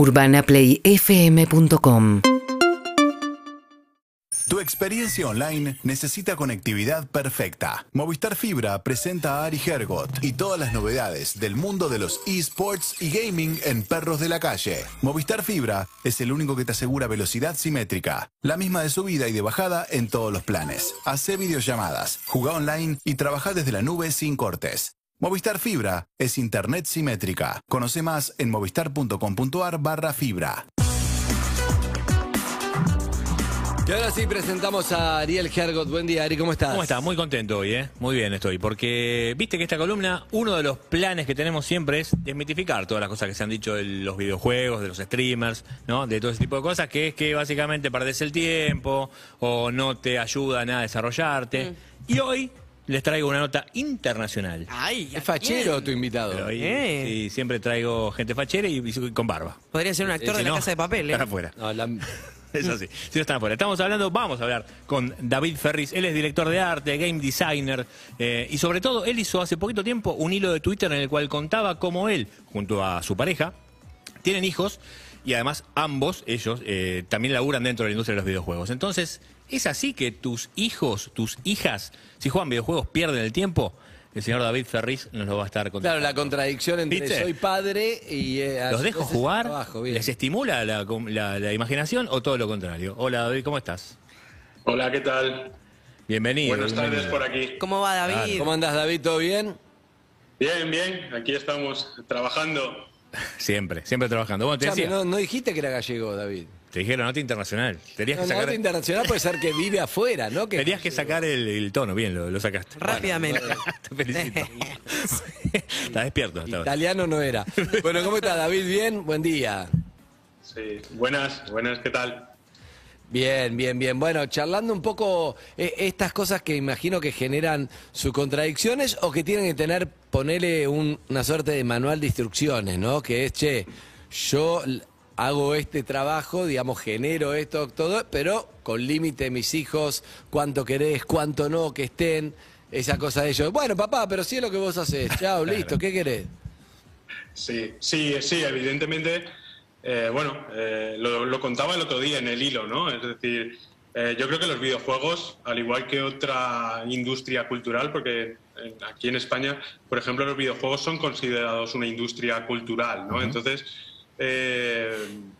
UrbanaPlayFM.com Tu experiencia online necesita conectividad perfecta. Movistar Fibra presenta a Ari Hergot y todas las novedades del mundo de los esports y gaming en perros de la calle. Movistar Fibra es el único que te asegura velocidad simétrica, la misma de subida y de bajada en todos los planes. Hace videollamadas, juega online y trabaja desde la nube sin cortes. Movistar Fibra es internet simétrica. Conoce más en movistar.com.ar barra fibra. Y ahora sí presentamos a Ariel Hergot. Buen día, Ari, ¿cómo estás? ¿Cómo estás? Muy contento hoy, ¿eh? Muy bien estoy, porque viste que esta columna, uno de los planes que tenemos siempre es desmitificar todas las cosas que se han dicho de los videojuegos, de los streamers, ¿no? De todo ese tipo de cosas, que es que básicamente perdés el tiempo o no te ayudan a desarrollarte. Y hoy les traigo una nota internacional. Ay, Es fachero tu invitado. Pero hoy, bien. sí, siempre traigo gente fachera y, y con barba. Podría ser un actor Si de la no, casa de papel, ¿eh? Están afuera. No, la- Es así. Si no están afuera. Estamos hablando, vamos a hablar con David Ferris. Él es director de arte, game designer. eh, y sobre todo, él hizo hace poquito tiempo un hilo de Twitter en el cual contaba cómo él, junto a su pareja, tienen hijos y además ambos, ellos, eh, también laburan dentro de la industria de los videojuegos. Entonces, ¿es así que tus hijos, tus hijas, si juegan videojuegos, pierden el tiempo? El señor David Ferris nos lo va a estar contando. claro, la contradicción entre ¿Viste? soy padre y... eh, ¿Los dejo jugar? trabajo. ¿Les estimula la, la- la imaginación o todo lo contrario? Hola David, ¿cómo estás? Hola, ¿qué tal? Bienvenido. Buenas tardes por aquí. ¿Cómo va David? ¿Cómo andas, David? ¿Todo bien? Bien, bien, aquí estamos trabajando. Siempre, siempre trabajando. Bueno, te Chame, decía, no, no dijiste que era gallego, David. te dijeron nota internacional. Tenías No, que sacar, nota internacional puede ser que vive afuera, ¿no? Que tenías que sacar el, el tono, bien, lo, lo sacaste. Rápidamente. Te felicito. Estás despierto. hasta. Italiano no era. Bueno, ¿cómo estás, David? ¿Bien? Buen día. Sí, buenas, buenas, ¿qué tal? Bien, bien, bien. Bueno, charlando un poco eh, estas cosas que imagino que generan sus contradicciones o que tienen que tener, ponele un- una suerte de manual de instrucciones, ¿no? Que es, che, yo hago este trabajo, digamos, genero esto, todo, pero con límite mis hijos, cuánto querés, cuánto no, que estén, esa cosa de ellos. Bueno, papá, pero sí es lo que vos haces. Chao, listo, ¿qué querés? Sí, sí, sí, evidentemente. Eh, bueno, eh, lo, lo contaba el otro día en el hilo, ¿no? Es decir, eh, yo creo que los videojuegos, al igual que otra industria cultural, porque aquí en España, por ejemplo, los videojuegos son considerados una industria cultural, ¿no? Entonces,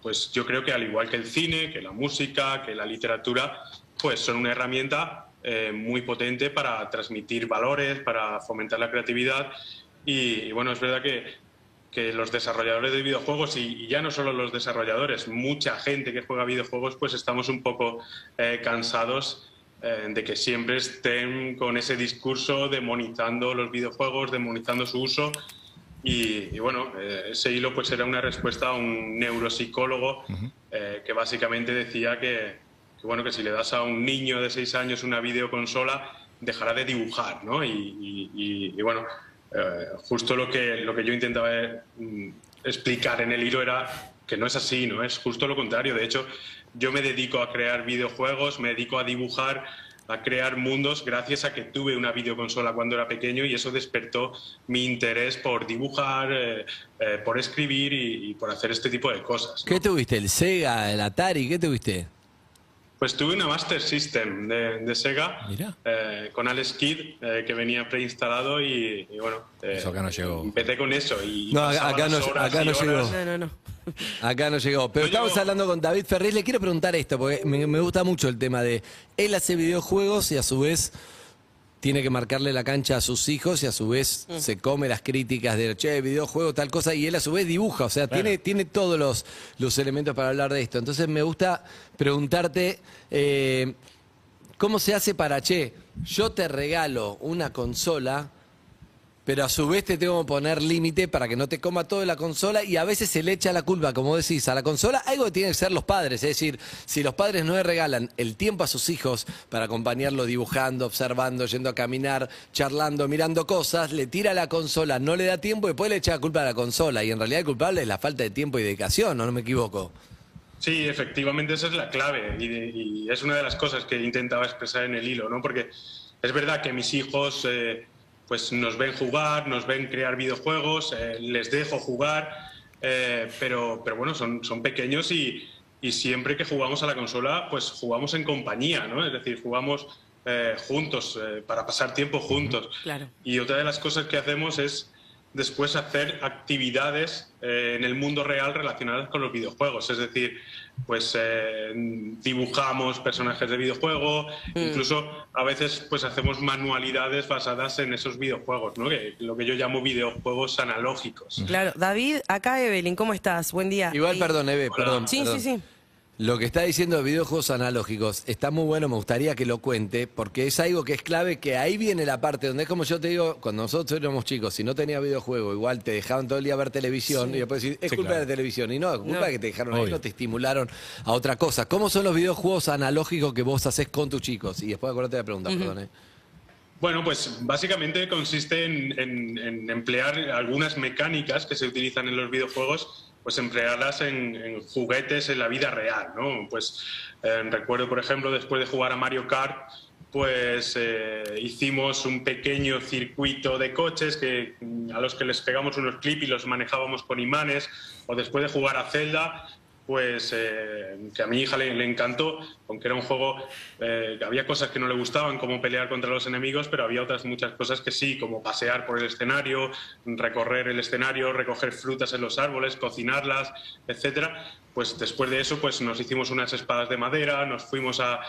pues yo creo que al igual que el cine, que la música, que la literatura, pues son una herramienta muy potente para transmitir valores, para fomentar la creatividad. Y, y bueno, es verdad que, que los desarrolladores de videojuegos, y, y ya no solo los desarrolladores, mucha gente que juega videojuegos, pues estamos un poco eh, cansados eh, de que siempre estén con ese discurso demonizando los videojuegos, demonizando su uso. Y, y bueno, eh, ese hilo pues era una respuesta a un neuropsicólogo eh, que básicamente decía que, que, bueno, que si le das a un niño de 6 años una videoconsola, dejará de dibujar, ¿no? Y, y- y- y bueno, eh, justo lo que, lo que yo intentaba eh, mm, explicar en el hilo era que no es así, ¿no? Es justo lo contrario. De hecho, yo me dedico a crear videojuegos, me dedico a dibujar, a crear mundos gracias a que tuve una videoconsola cuando era pequeño y eso despertó mi interés por dibujar, eh, eh, por escribir y, y por hacer este tipo de cosas. ¿no? ¿Qué tuviste? ¿El Sega, el Atari? ¿Qué tuviste? Pues tuve una Master System de, de Sega eh, con Alex Kidd eh, que venía preinstalado y, y bueno, eh, Eso acá no llegó. empecé con eso y No, acá- pasaba acá las no- horas acá y no horas. llegó. No, no, no. Acá no llegó. Pero No estamos llegó. hablando con David Ferriz. Le quiero preguntar esto, porque me, me gusta mucho el tema de él hace videojuegos y a su vez tiene que marcarle la cancha a sus hijos y a su vez se come las críticas de, che, videojuego, tal cosa, y él a su vez dibuja. O sea, tiene, tiene todos los, los elementos para hablar de esto. Entonces me gusta preguntarte, eh, ¿cómo se hace para, che, yo te regalo una consola pero a su vez te tengo que poner límite para que no te coma toda la consola y a veces se le echa la culpa, como decís, a la consola, algo que tienen que ser los padres, es decir, si los padres no le regalan el tiempo a sus hijos para acompañarlo dibujando, observando, yendo a caminar, charlando, mirando cosas, le tira la consola, no le da tiempo y después le echa la culpa a la consola y en realidad el culpable es la falta de tiempo y dedicación, ¿no, no me equivoco? Sí, efectivamente, esa es la clave y es una de las cosas que intentaba expresar en el hilo, ¿no? Porque es verdad que mis hijos eh, pues nos ven jugar, nos ven crear videojuegos, eh, les dejo jugar, eh, pero, pero bueno, son, son pequeños y, y siempre que jugamos a la consola, pues jugamos en compañía, ¿no? Es decir, jugamos eh, juntos, para pasar tiempo juntos. Claro. Y otra de las cosas que hacemos es después hacer actividades eh, en el mundo real relacionadas con los videojuegos. Es decir, pues eh, dibujamos personajes de videojuego, incluso a veces pues hacemos manualidades basadas en esos videojuegos, ¿no? Que, lo que yo llamo videojuegos analógicos. Claro. David, acá Evelyn, ¿cómo estás? Buen día. Igual, perdón, Eve, perdón. Sí, perdón. sí, sí. Lo que está diciendo de videojuegos analógicos está muy bueno, me gustaría que lo cuente, porque es algo que es clave, que ahí viene la parte donde es como yo te digo, cuando nosotros éramos chicos, si no tenías videojuego, igual te dejaban todo el día ver televisión y después decir, es Sí, culpa claro. de la televisión. Y no, es culpa No. de que te dejaron ahí, no te estimularon a otra cosa. ¿Cómo son los videojuegos analógicos que vos haces con tus chicos? Y después acordate de la pregunta, perdón. ¿eh? Bueno, pues básicamente consiste en, en- en emplear algunas mecánicas que se utilizan en los videojuegos, pues emplearlas en, juguetes en la vida real, ¿no? Pues eh, recuerdo, por ejemplo, después de jugar a Mario Kart, pues eh, hicimos un pequeño circuito de coches que, a los que les pegamos unos clips y los manejábamos con imanes, o después de jugar a Zelda, pues eh, que a mi hija le, le encantó, aunque era un juego eh, había cosas que no le gustaban, como pelear contra los enemigos, pero había otras muchas cosas que sí, como pasear por el escenario, recorrer el escenario, recoger frutas en los árboles, cocinarlas, etcétera. Pues después de eso, pues nos hicimos unas espadas de madera, nos fuimos a,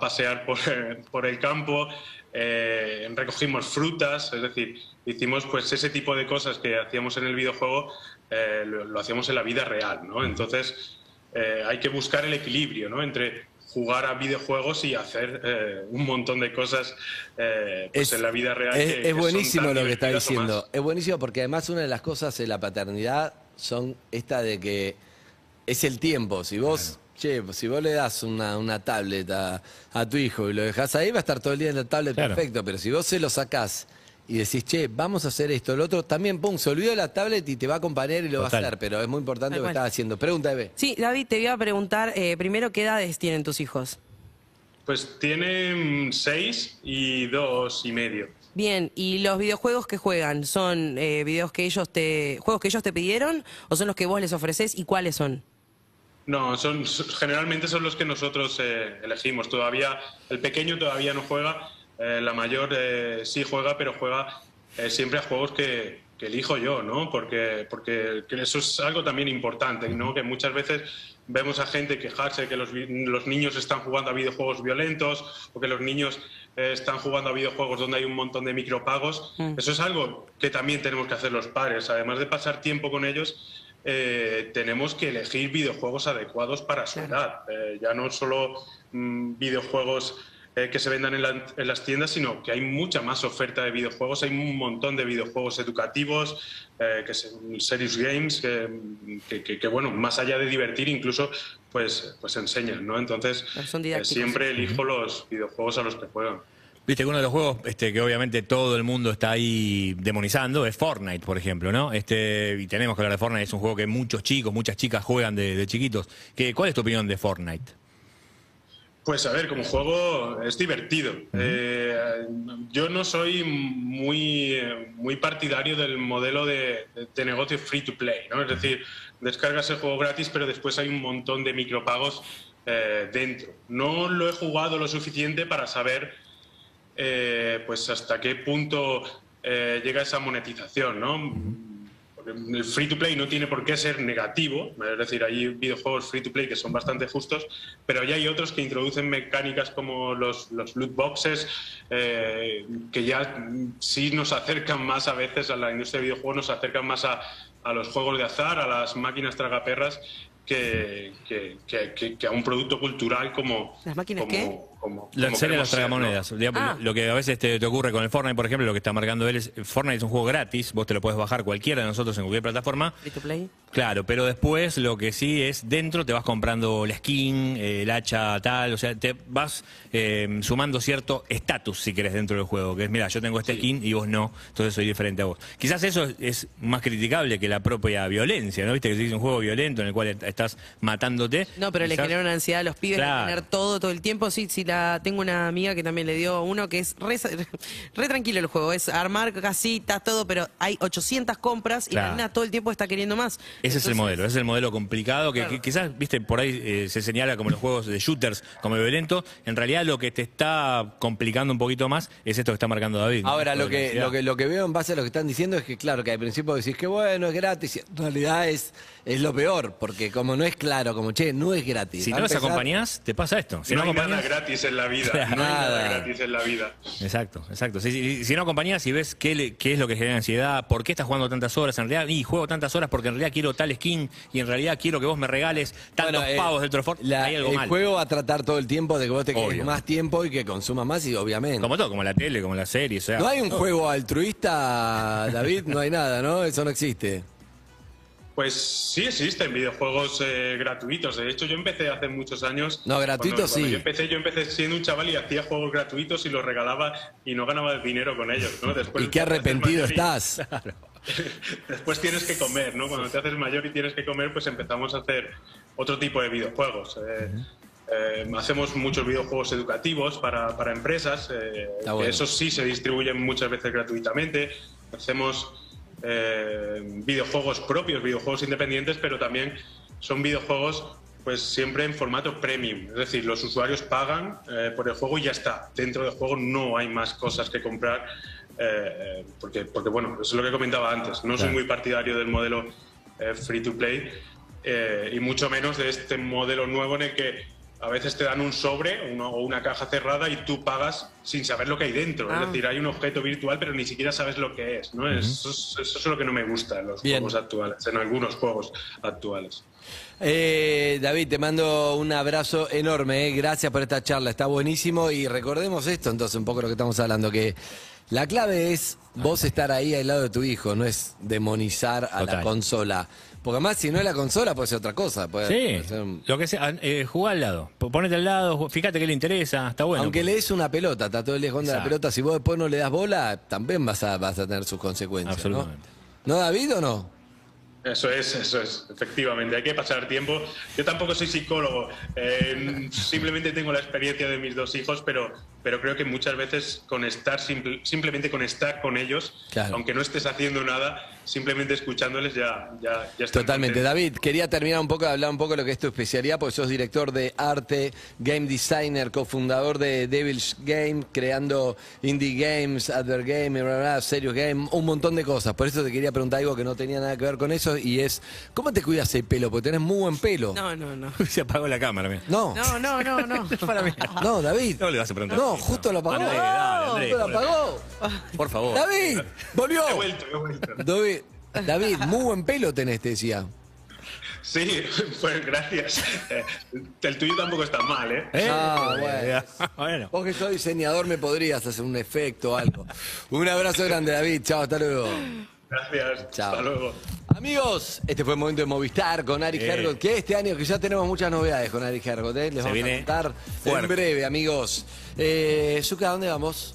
pasear por, el campo, eh, recogimos frutas, es decir, hicimos pues ese tipo de cosas que hacíamos en el videojuego, eh, lo hacíamos en la vida real, ¿no? Entonces eh, hay que buscar el equilibrio, ¿no? Entre jugar a videojuegos y hacer eh, un montón de cosas eh, pues en la vida real. es, que- es buenísimo lo que está diciendo. Es buenísimo porque además una de las cosas de la paternidad son esta de que es el tiempo. Si vos, che, si vos le das una, una tablet a, a tu hijo y lo dejás ahí, va a estar todo el día en la tablet Claro. perfecto. Pero si vos se lo sacás y decís, che, vamos a hacer esto, lo otro, también, pum, se olvidó la tablet y te va a acompañar y lo va a hacer. Pero es muy importante lo que estás haciendo. Pregunta, Eve. Sí, David, te iba a preguntar eh, primero qué edades tienen tus hijos. Pues tienen seis y dos y medio. Bien, ¿y los videojuegos que juegan son eh, videos que ellos te juegos que ellos te pidieron o son los que vos les ofreces y cuáles son? No, son generalmente son los que nosotros eh, elegimos. Todavía el pequeño todavía no juega, eh, la mayor eh, sí juega, pero juega eh, siempre a juegos que, que elijo yo, ¿no? Porque porque que eso es algo también importante, ¿no? Que muchas veces vemos a gente quejarse que los, niños están jugando a videojuegos violentos o que los niños están jugando a videojuegos donde hay un montón de micropagos. Eso es algo que también tenemos que hacer los padres, además de pasar tiempo con ellos eh, tenemos que elegir videojuegos adecuados para su edad. Eh, ya no solo mm, videojuegos eh, que se vendan en, la- en las tiendas, sino que hay mucha más oferta de videojuegos. Hay un montón de videojuegos educativos, eh, que son serious games, que, que- que- que, bueno, más allá de divertir, incluso pues, pues enseñan, ¿no? Entonces, Son eh, siempre elijo los videojuegos a los que juegan. Viste que uno de los juegos este, que obviamente todo el mundo está ahí demonizando es Fortnite, por ejemplo, ¿no? Este, y tenemos que hablar de Fortnite, es un juego que muchos chicos, muchas chicas juegan de, de chiquitos. ¿Qué, ¿Cuál es tu opinión de Fortnite? Pues a ver, como juego es divertido. Eh, yo no soy muy, muy partidario del modelo de, de negocio free to play, ¿no? Es decir, descargas el juego gratis, pero después hay un montón de micropagos eh, dentro. No lo he jugado lo suficiente para saber eh, pues hasta qué punto llega esa monetización, ¿no? El free to play no tiene por qué ser negativo, es decir, hay videojuegos free to play que son bastante justos, pero ya hay otros que introducen mecánicas como los, los loot boxes, eh, que ya sí nos acercan más a veces a la industria de videojuegos, nos acercan más a, a los juegos de azar, a las máquinas tragaperras, que, que, que- que- que a un producto cultural como. ¿Las máquinas como, qué? Como- La como serie de ¿no? tragamonedas. Digamos, Ah. Lo que a veces te, te ocurre con el Fortnite, por ejemplo, lo que está marcando él es, Fortnite es un juego gratis, vos te lo puedes bajar cualquiera de nosotros en cualquier plataforma. Free to play. Claro, pero después lo que sí es dentro te vas comprando la skin, eh, el hacha tal, o sea, te vas eh, sumando cierto estatus si querés dentro del juego, que es, mira, yo tengo este skin y vos no, entonces soy diferente a vos. Quizás eso es, es más criticable que la propia violencia, ¿no? Viste que si es un juego violento en el cual est- estás matándote. No, pero le quizás- genera una ansiedad a los pibes Claro. de tener todo todo el tiempo. Sí, sí, la, tengo una amiga que también le dio uno que es re, re tranquilo el juego. Es armar casitas, todo, pero hay 800 compras y Claro. la nena todo el tiempo está queriendo más. Ese es el modelo, ese es el modelo complicado que, Claro. que quizás, viste, por ahí eh, se señala como los juegos de shooters, como violento. En realidad lo que te está complicando un poquito más es esto que está marcando David. ¿no? Ahora, lo que, lo, que, lo que veo en base a lo que están diciendo es que, claro, que al principio decís que bueno, es gratis, y en realidad es, es lo peor, porque como no es claro, como che, no es gratis. Si no los empezar- acompañás, te pasa esto. Si no, no, hay nada acompañás. Gratis en la vida. Claro. No hay nada gratis en la vida. Exacto, exacto. Si, si- si no acompañás y ves qué, le- qué es lo que genera ansiedad, por qué estás jugando tantas horas, en realidad, y juego tantas horas porque en realidad quiero tal skin y en realidad quiero que vos me regales tantos Bueno, eh, pavos del Trofor, la- hay algo el mal. juego va a tratar todo el tiempo de que vos te quedes Obvio. más tiempo y que consumas más y obviamente. Como todo, como la tele, como la serie, o sea. No hay un juego altruista, David, no hay nada, ¿no? Eso no existe. Pues sí existen videojuegos eh, gratuitos. De hecho, yo empecé hace muchos años. No, gratuitos sí. Yo empecé, yo empecé siendo un chaval y hacía juegos gratuitos y los regalaba y no ganaba dinero con ellos. ¿no? Después Y qué arrepentido estás. Después tienes que comer, ¿no? Cuando te haces mayor y tienes que comer, pues empezamos a hacer otro tipo de videojuegos. Eh, eh, hacemos muchos videojuegos educativos para, para empresas, eh, bueno. esos sí se distribuyen muchas veces gratuitamente. Hacemos eh, videojuegos propios, videojuegos independientes, pero también son videojuegos pues siempre en formato premium. Es decir, los usuarios pagan eh, por el juego y ya está. Dentro del juego no hay más cosas que comprar. eh, porque, porque, bueno, eso es lo que comentaba antes. No soy muy partidario del modelo free to play y mucho menos de este modelo nuevo en el que a veces te dan un sobre uno- o una caja cerrada y tú pagas sin saber lo que hay dentro. Ah. Es decir, hay un objeto virtual pero ni siquiera sabes lo que es. ¿no? eso, es eso es lo que no me gusta en los Bien. juegos actuales, en algunos juegos actuales. Eh, David, te mando un abrazo enorme, eh. gracias por esta charla, está buenísimo y recordemos esto entonces, un poco lo que estamos hablando, que la clave es vos estar ahí al lado de tu hijo, no es demonizar a la consola. Porque además si no es la consola puede ser otra cosa. Puede, Sí, puede ser un- lo que sea, eh, jugá al lado, P- ponete al lado, ju- fíjate qué le interesa, está bueno. Aunque le des una pelota, está todo el día jugando a la Exacto. pelota, si vos después no le das bola, también vas a, vas a tener sus consecuencias. ¿no? Absolutamente. ¿No, David, o no? Eso es, eso es, efectivamente. Hay que pasar tiempo. Yo tampoco soy psicólogo, eh, simplemente tengo la experiencia de mis dos hijos, pero, pero creo que muchas veces con estar, simple- simplemente con estar con ellos, Claro. aunque no estés haciendo nada, simplemente escuchándoles ya, ya, ya están Totalmente. contentos. David, quería terminar un poco de hablar un poco de lo que es tu especialidad, porque sos director de arte, game designer, cofundador de Devil's Game, creando indie games, advert game, bla, bla, serious game, un montón de cosas. Por eso te quería preguntar algo que no tenía nada que ver con eso y es, ¿cómo te cuidas el pelo? Porque tenés muy buen pelo. No, no, no. Se apagó la cámara, mira. No, No, no, no, no. Para mí. no, David. No le vas a preguntar. No, justo lo apagó. Andrés, dale, Andrés, justo lo apagó. Por favor. David, volvió. He vuelto, he vuelto. David, David, muy buen pelo tenés, te decía. Sí, pues gracias. Eh, el tuyo tampoco está mal, ¿eh? ¿Eh? Ah, bueno. bueno. Vos que sos diseñador me podrías hacer un efecto o algo. Un abrazo grande, David. Chao, hasta luego. Gracias. Chao. Hasta luego. Amigos, este fue el momento de Movistar con Ari Eh. Hergot, que este año que ya tenemos muchas novedades con Ari Hergot, ¿eh? les Se vamos a viene contar fuerte. en breve, amigos. Eh, Zucca, ¿a dónde vamos?